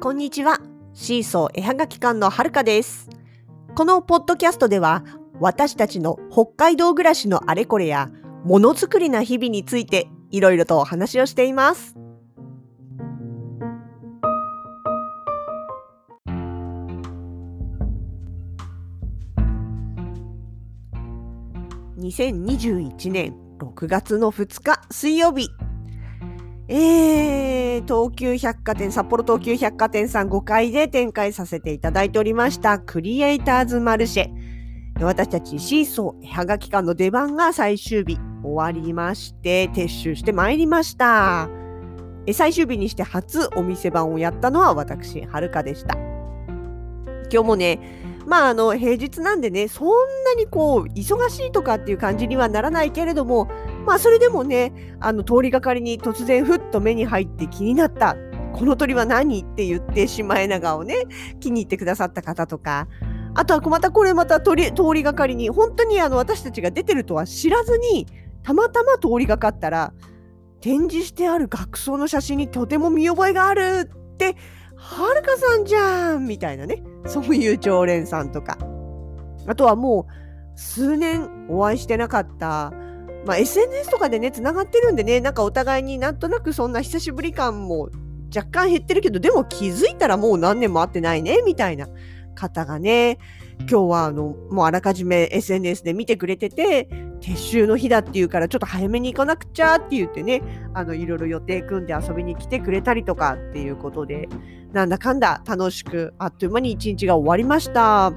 こんにちは。シーソー絵はがき館のはるかです。このポッドキャストでは、私たちの北海道暮らしのあれこれや、ものづくりな日々について、いろいろとお話をしています。2021年6月の2日水曜日。えー、東急百貨店、札幌東急百貨店さん5階で展開させていただいておりました、クリエイターズマルシェ。私たちシーソーはがき館の出番が最終日終わりまして、撤収してまいりました。最終日にして初お店番をやったのは私、はるかでした。今日もね、まああの平日なんでね、そんなにこう忙しいとかっていう感じにはならないけれども、まあそれでもね、あの通りがかりに突然ふっと目に入って気になった。この鳥は何？って言ってシマエナガをね、気に入ってくださった方とか、あとはまたこれまた通りがかりに、本当にあの私たちが出てるとは知らずに、たまたま通りがかったら、展示してある学装の写真にとても見覚えがあるって、はるかさんじゃんみたいなね、そういう常連さんとか。あとはもう数年お会いしてなかった、まあ、SNS とかでね、つながってるんでね、なんかお互いになんとなくそんな久しぶり感も若干減ってるけど、でも気づいたらもう何年も会ってないね、みたいな方がね、今日はあの、もうあらかじめ SNS で見てくれてて、撤収の日だっていうからちょっと早めに行かなくちゃって言ってね、あの、いろいろ予定組んで遊びに来てくれたりとかっていうことで、なんだかんだ楽しくあっという間に一日が終わりました。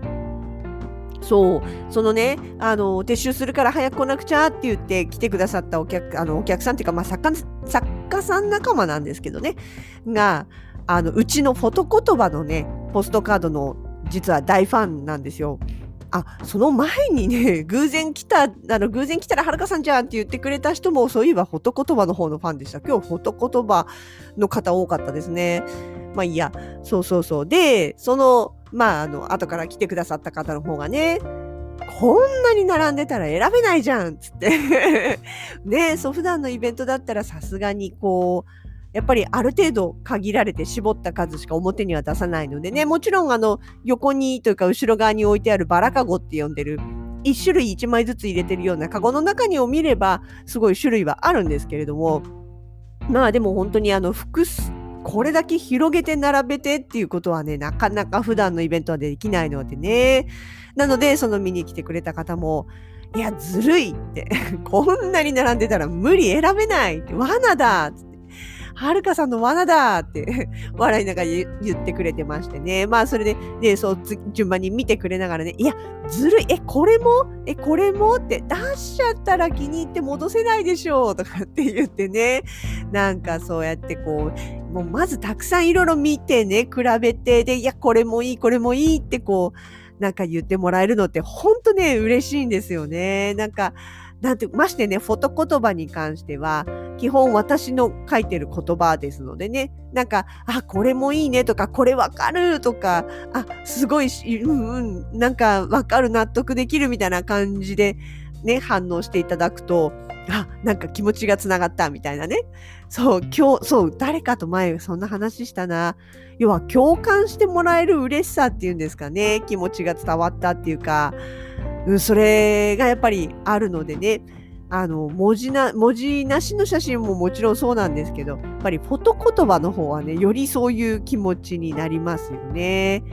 そう、そのね、あの、撤収するから早く来なくちゃって言って来てくださったお客、あの、お客さんっていうか、まあ、作家、作家さん仲間なんですけどね、が、あの、うちのフォト言葉のね、ポストカードの実は大ファンなんですよ。あ、その前にね、偶然来た、あの、偶然来たらはるかさんじゃんって言ってくれた人も、そういえばフォト言葉の方のファンでした。今日フォト言葉の方多かったですね。まあいいや、そうそうそう。で、その、まあ、あの、後から来てくださった方の方がね、こんなに並んでたら選べないじゃんっつって。ねそう、普段のイベントだったらさすがにこう、やっぱりある程度限られて絞った数しか表には出さないのでね、もちろんあの、横にというか後ろ側に置いてあるバラカゴって呼んでる、一種類一枚ずつ入れてるようなカゴの中にを見れば、すごい種類はあるんですけれども、まあでも本当にあの、複数、これだけ広げて並べてっていうことはね、なかなか普段のイベントはできないのでね。なので、その見に来てくれた方も、いや、ずるいって。こんなに並んでたら無理選べないって。罠だって。はるかさんの罠だって 笑いながら言ってくれてましてね。まあ、それで、ね、そう、順番に見てくれながらね、いや、ずるい、え、これも？え、これも？って出しちゃったら気に入って戻せないでしょうとかって言ってね。なんかそうやってこう、もうまずたくさんいろいろ見てね、比べて、で、いや、これもいい、これもいいってこう、なんか言ってもらえるのってほんとね、嬉しいんですよね。なんか、なんて、ましてね、フォト言葉に関しては、基本私の書いてる言葉ですのでね、なんか、あ、これもいいねとか、これわかるとか、あ、すごいし、うんうん、なんかわかる、納得できるみたいな感じでね、反応していただくと、あ、なんか気持ちがつながったみたいなね。そう、今日、そう、誰かと前そんな話したな。要は共感してもらえる嬉しさっていうんですかね。気持ちが伝わったっていうか、うん、それがやっぱりあるのでね。あの、文字な、文字なしの写真ももちろんそうなんですけど、やっぱりフォト言葉の方はね、よりそういう気持ちになりますよね。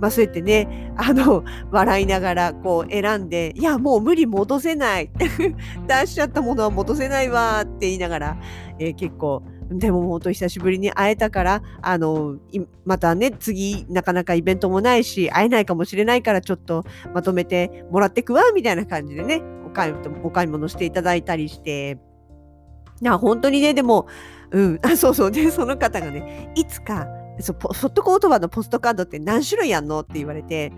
まあそうやってね、あの、笑いながらこう選んで、いや、もう無理戻せない。出しちゃったものは戻せないわって言いながら、えー結構、でも本当久しぶりに会えたから、あの、またね、次なかなかイベントもないし、会えないかもしれないからちょっとまとめてもらってくわ、みたいな感じでね、お買いお買い物していただいたりして、いや、本当にね、でも、うん、あ、そうそう、で、その方がね、いつか、そう、ポフォット言葉のポストカードって何種類あんのって言われて、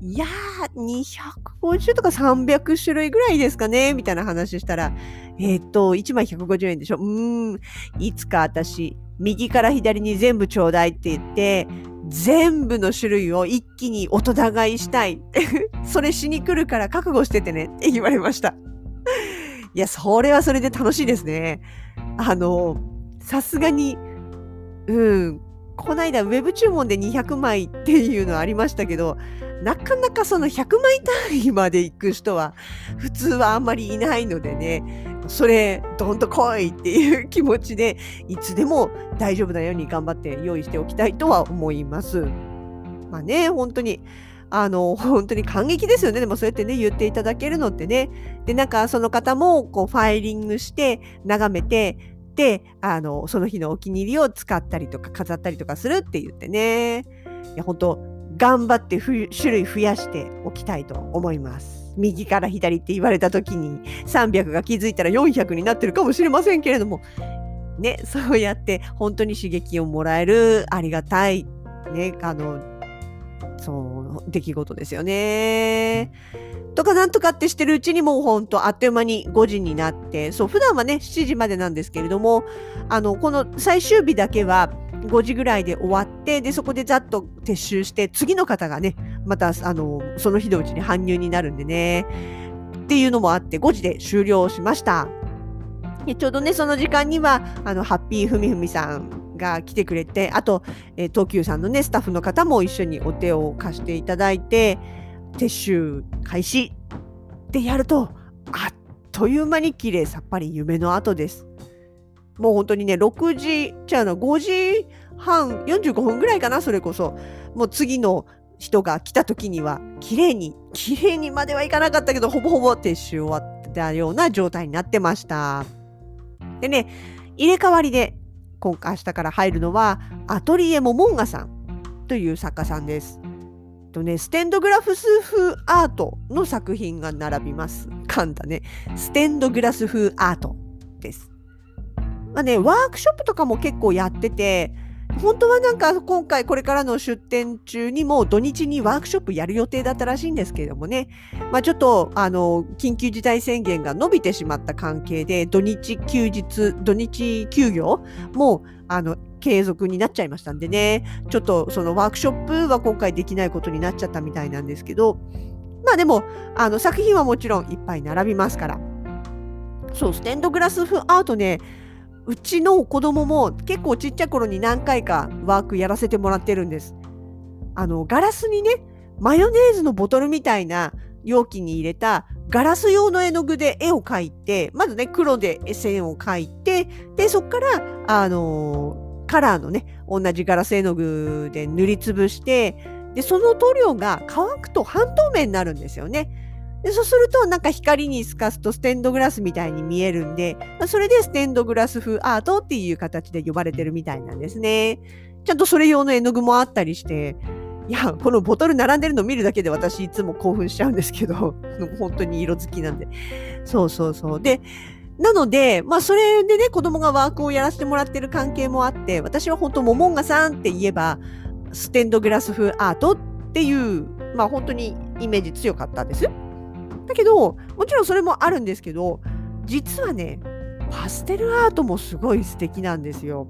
いやー、250とか300種類ぐらいですかねみたいな話したら、えーっと、1枚150円でしょうーん、いつか私、右から左に全部ちょうだいって言って、全部の種類を一気に音互いしたい。それしに来るから覚悟しててねって言われました。いや、それはそれで楽しいですね。あの、さすがに、うん、この間ウェブ注文で200枚っていうのありましたけど、なかなかその100枚単位まで行く人は普通はあんまりいないのでね、それ、どんと来いっていう気持ちで、いつでも大丈夫なように頑張って用意しておきたいとは思います。まあね、本当に。あの、本当に感激ですよね。でもそうやってね、言っていただけるのってね。で、なんかその方も、こう、ファイリングして、眺めて、あの、その日のお気に入りを使ったりとか飾ったりとかするって言ってね。いや、本当頑張って種類増やしておきたいと思います。右から左って言われた時に300が気づいたら400になってるかもしれませんけれども、ね、そうやって本当に刺激をもらえるありがたい、ね、あの、そう、出来事ですよね。とかなんとかってしてるうちにもうほんとあっという間に5時になって、そう、普段はね、7時までなんですけれども、あの、この最終日だけは5時ぐらいで終わって、で、そこでざっと撤収して、次の方がね、また、あの、その日のうちに搬入になるんでね、っていうのもあって、5時で終了しました。ちょうどね、その時間には、あの、ハッピーふみふみさんが来てくれて、あと、えー、東急さんのね、スタッフの方も一緒にお手を貸していただいて、撤収開始ってやると、あっという間に綺麗さっぱり夢の後です。もう本当にね、6時、じゃあの5時半、45分ぐらいかな、それこそ。もう次の人が来た時には、綺麗に、綺麗にまではいかなかったけど、ほぼほぼ撤収終わったような状態になってました。でね、入れ替わりで、今回明日から入るのは、アトリエモモンガさんという作家さんです。とね、ステンドグラフス風アートの作品が並びます。噛んだね。ステンドグラス風アートです。まあね、ワークショップとかも結構やってて、本当はなんか今回これからの出店中にも土日にワークショップやる予定だったらしいんですけれどもね、まあ、ちょっとあの緊急事態宣言が伸びてしまった関係で土日休日土日休業もあの継続になっちゃいましたんでね。ちょっとそのワークショップは今回できないことになっちゃったみたいなんですけど。まあでもあの作品はもちろんいっぱい並びますから。そうステンドグラス風アートねうちの子供も結構ちっちゃい頃に何回かワークやらせてもらってるんです。あの、ガラスにね、マヨネーズのボトルみたいな容器に入れたガラス用の絵の具で絵を描いて、まずね、黒で線を描いて、で、そっから、あのー、カラーのね、同じガラス絵の具で塗りつぶして、で、その塗料が乾くと半透明になるんですよね。でそうするとなんか光に透かすとステンドグラスみたいに見えるんで、それでステンドグラス風アートっていう形で呼ばれてるみたいなんですね。ちゃんとそれ用の絵の具もあったりして、いや、このボトル並んでるの見るだけで私いつも興奮しちゃうんですけど、本当に色好きなんで。そうそうそう。で、なので、まあそれでね、子供がワークをやらせてもらってる関係もあって、私は本当、モモンガさんって言えば、ステンドグラス風アートっていう、まあ本当にイメージ強かったんです。だけど、もちろんそれもあるんですけど、実はね、パステルアートもすごい素敵なんですよ。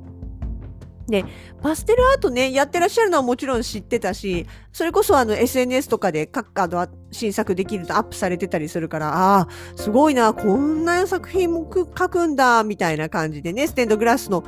で、パステルアートね、やってらっしゃるのはもちろん知ってたし、それこそあの SNS とかで各カード新作できるとアップされてたりするから、ああ、すごいな、こんな作品も書くんだ、みたいな感じでね、ステンドグラスの、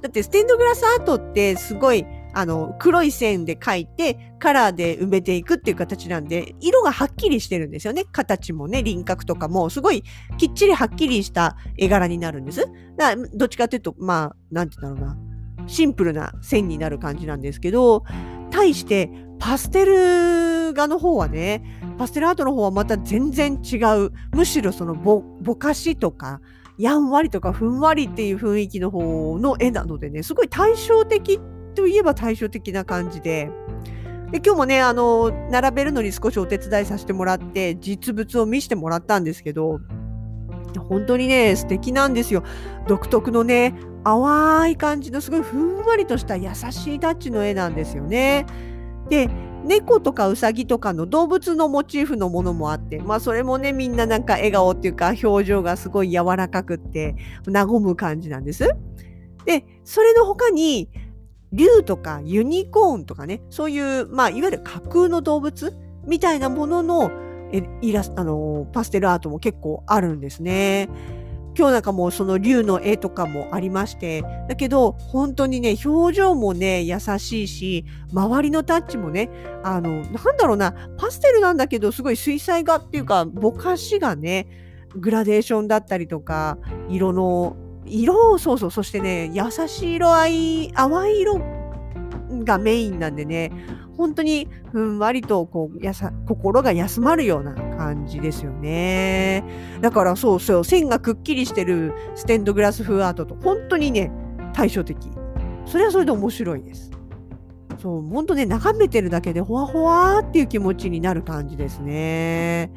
だってステンドグラスアートってすごい、あの、黒い線で描いて、カラーで埋めていくっていう形なんで、色がはっきりしてるんですよね。形もね、輪郭とかも、すごいきっちりはっきりした絵柄になるんです。だどっちかっていうと、まあ、なんて言うんだろうな。シンプルな線になる感じなんですけど、対してパステル画の方はね、パステルアートの方はまた全然違う。むしろそのぼぼかしとか、やんわりとかふんわりっていう雰囲気の方の絵なのでね、すごい対照的といえば対照的な感じで、で今日もね、あの、並べるのに少しお手伝いさせてもらって、実物を見せてもらったんですけど、本当にね、素敵なんですよ。独特のね、淡い感じのすごいふんわりとした優しいタッチの絵なんですよね。で、猫とかウサギとかの動物のモチーフのものもあって、まあそれもね、みんななんか笑顔っていうか表情がすごい柔らかくって、和む感じなんです。で、それの他に、竜とかユニコーンとかね、そういう、まあいわゆる架空の動物みたいなもののイラスあのパステルアートも結構あるんですね。今日なんかもその竜の絵とかもありまして、だけど本当にね、表情もね、優しいし、周りのタッチもね、あの、なんだろうな、パステルなんだけど、すごい水彩画っていうか、ぼかしがね、グラデーションだったりとか、色の、色を、そうそう、そしてね、優しい色合い、淡い色がメインなんでね、本当にふんわりとこうやさ心が休まるような感じですよね。だからそうそう、線がくっきりしてるステンドグラス風アートと本当にね、対照的。それはそれで面白いです。そう、本当ね、眺めてるだけでほわほわーっていう気持ちになる感じですね。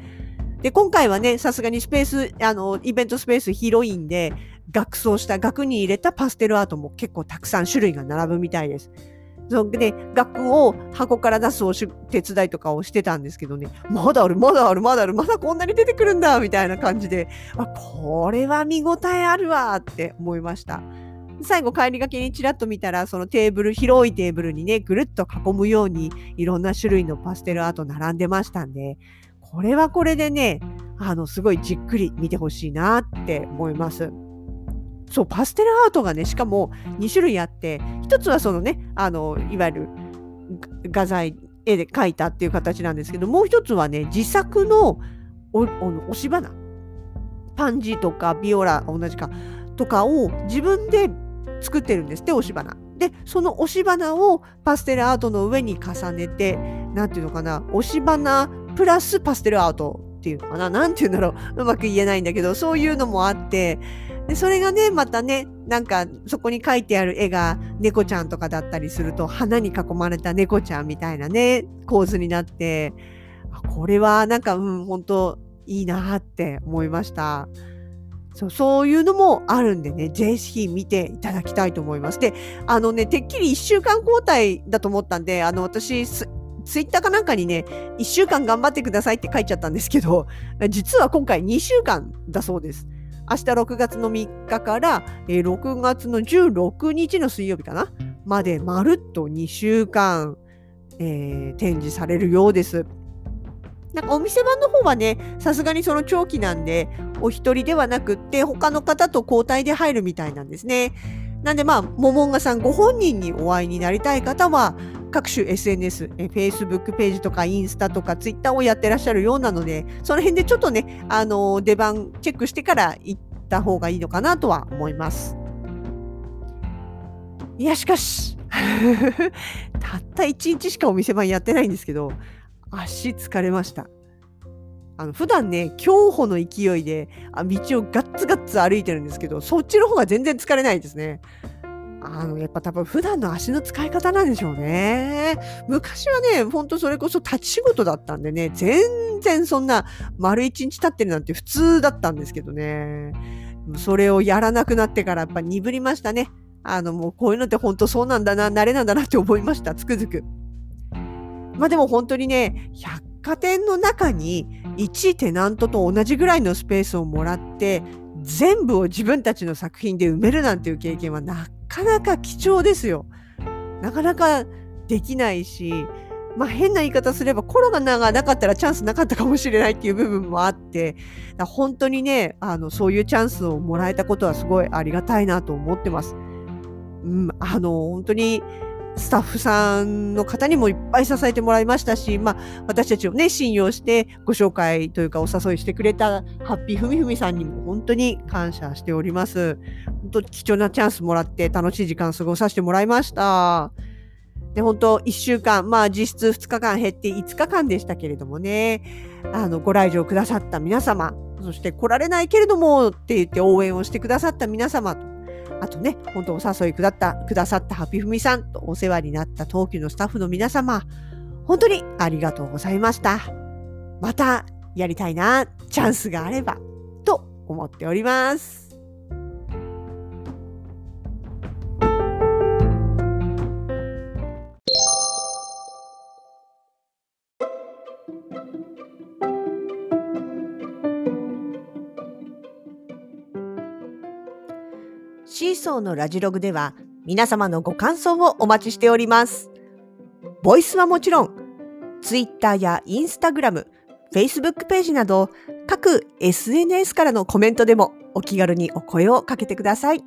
で、今回はね、さすがにスペース、あの、イベントスペース広いんで、額装した額に入れたパステルアートも結構たくさん種類が並ぶみたいです。そで、額を箱から出すお手伝いとかをしてたんですけどね、まだある、まだある、まだある、まだこんなに出てくるんだ、みたいな感じで、あ、これは見応えあるわって思いました。最後帰りがけにちらっと見たら、そのテーブル、広いテーブルにね、ぐるっと囲むように、いろんな種類のパステルアート並んでましたんで、これはこれでね、あの、すごいじっくり見てほしいなって思います。そう、パステルアートがね、しかも2種類あって、一つはそのね、あの、いわゆる画材、絵で描いたっていう形なんですけど、もう一つはね、自作の押し花。パンジーとかビオラ、同じか、とかを自分で作ってるんですって、押し花。で、その押し花をパステルアートの上に重ねて、なんていうのかな、押し花プラスパステルアートっていうのかな、なんていうんだろう、うまく言えないんだけど、そういうのもあって、で、それがね、またね、なんかそこに描いてある絵が猫ちゃんとかだったりすると、花に囲まれた猫ちゃんみたいなね、構図になって、これはなんか、うん、本当いいなって思いました。そうそういうのもあるんでね、ぜひ見ていただきたいと思います。で、あのね、てっきり1週間交代だと思ったんで、あの、私、ツイッターかなんかにね、1週間頑張ってくださいって書いちゃったんですけど、実は今回2週間だそうです。明日6月の3日から、えー、6月の16日の水曜日かなまでまるっと2週間、えー、展示されるようです。なんかお店番の方はね、さすがにその長期なんで、お一人ではなくって、他の方と交代で入るみたいなんですね。なんでまあ、モモンガさんご本人にお会いになりたい方は、各種 SNS、え Facebook ページとかインスタとか Twitter をやってらっしゃるようなので、その辺でちょっとね、あの出番チェックしてから行った方がいいのかなとは思います。いや、しかし、たった1日しかお店番やってないんですけど、足疲れました。あの普段ね、競歩の勢いで道をガッツガッツ歩いてるんですけど、そっちの方が全然疲れないですね。あの、やっぱ多分普段の足の使い方なんでしょうね。昔はね、ほんとそれこそ立ち仕事だったんでね、全然そんな丸一日経ってるなんて普通だったんですけどね。それをやらなくなってからやっぱ鈍りましたね。あの、もうこういうのって本当そうなんだな、慣れなんだなって思いました、つくづく。まあでも本当にね、百貨店の中に1テナントと同じぐらいのスペースをもらって、全部を自分たちの作品で埋めるなんていう経験はなかなか貴重ですよ。なかなかできないし、まあ変な言い方すればコロナがなかったらチャンスなかったかもしれないっていう部分もあって、本当にね、あの、そういうチャンスをもらえたことはすごいありがたいなと思ってます。うん、あの、本当にスタッフさんの方にもいっぱい支えてもらいましたし、まあ、私たちをね、信用してご紹介というかお誘いしてくれたハッピーふみふみさんにも本当に感謝しております。本当貴重なチャンスもらって楽しい時間過ごさせてもらいました。で、本当1週間、まあ実質2日間減って5日間でしたけれどもね、あの、ご来場くださった皆様、そして来られないけれどもって言って応援をしてくださった皆様と、あとね、本当お誘いくだったくださったハピフミさんとお世話になった東急のスタッフの皆様、本当にありがとうございました。またやりたいな、チャンスがあれば、と思っております。シーソーのラジログでは皆様のご感想をお待ちしております。ボイスはもちろん、ツイッターやインスタグラム、フェイスブックページなど各 SNS からのコメントでもお気軽にお声をかけてください。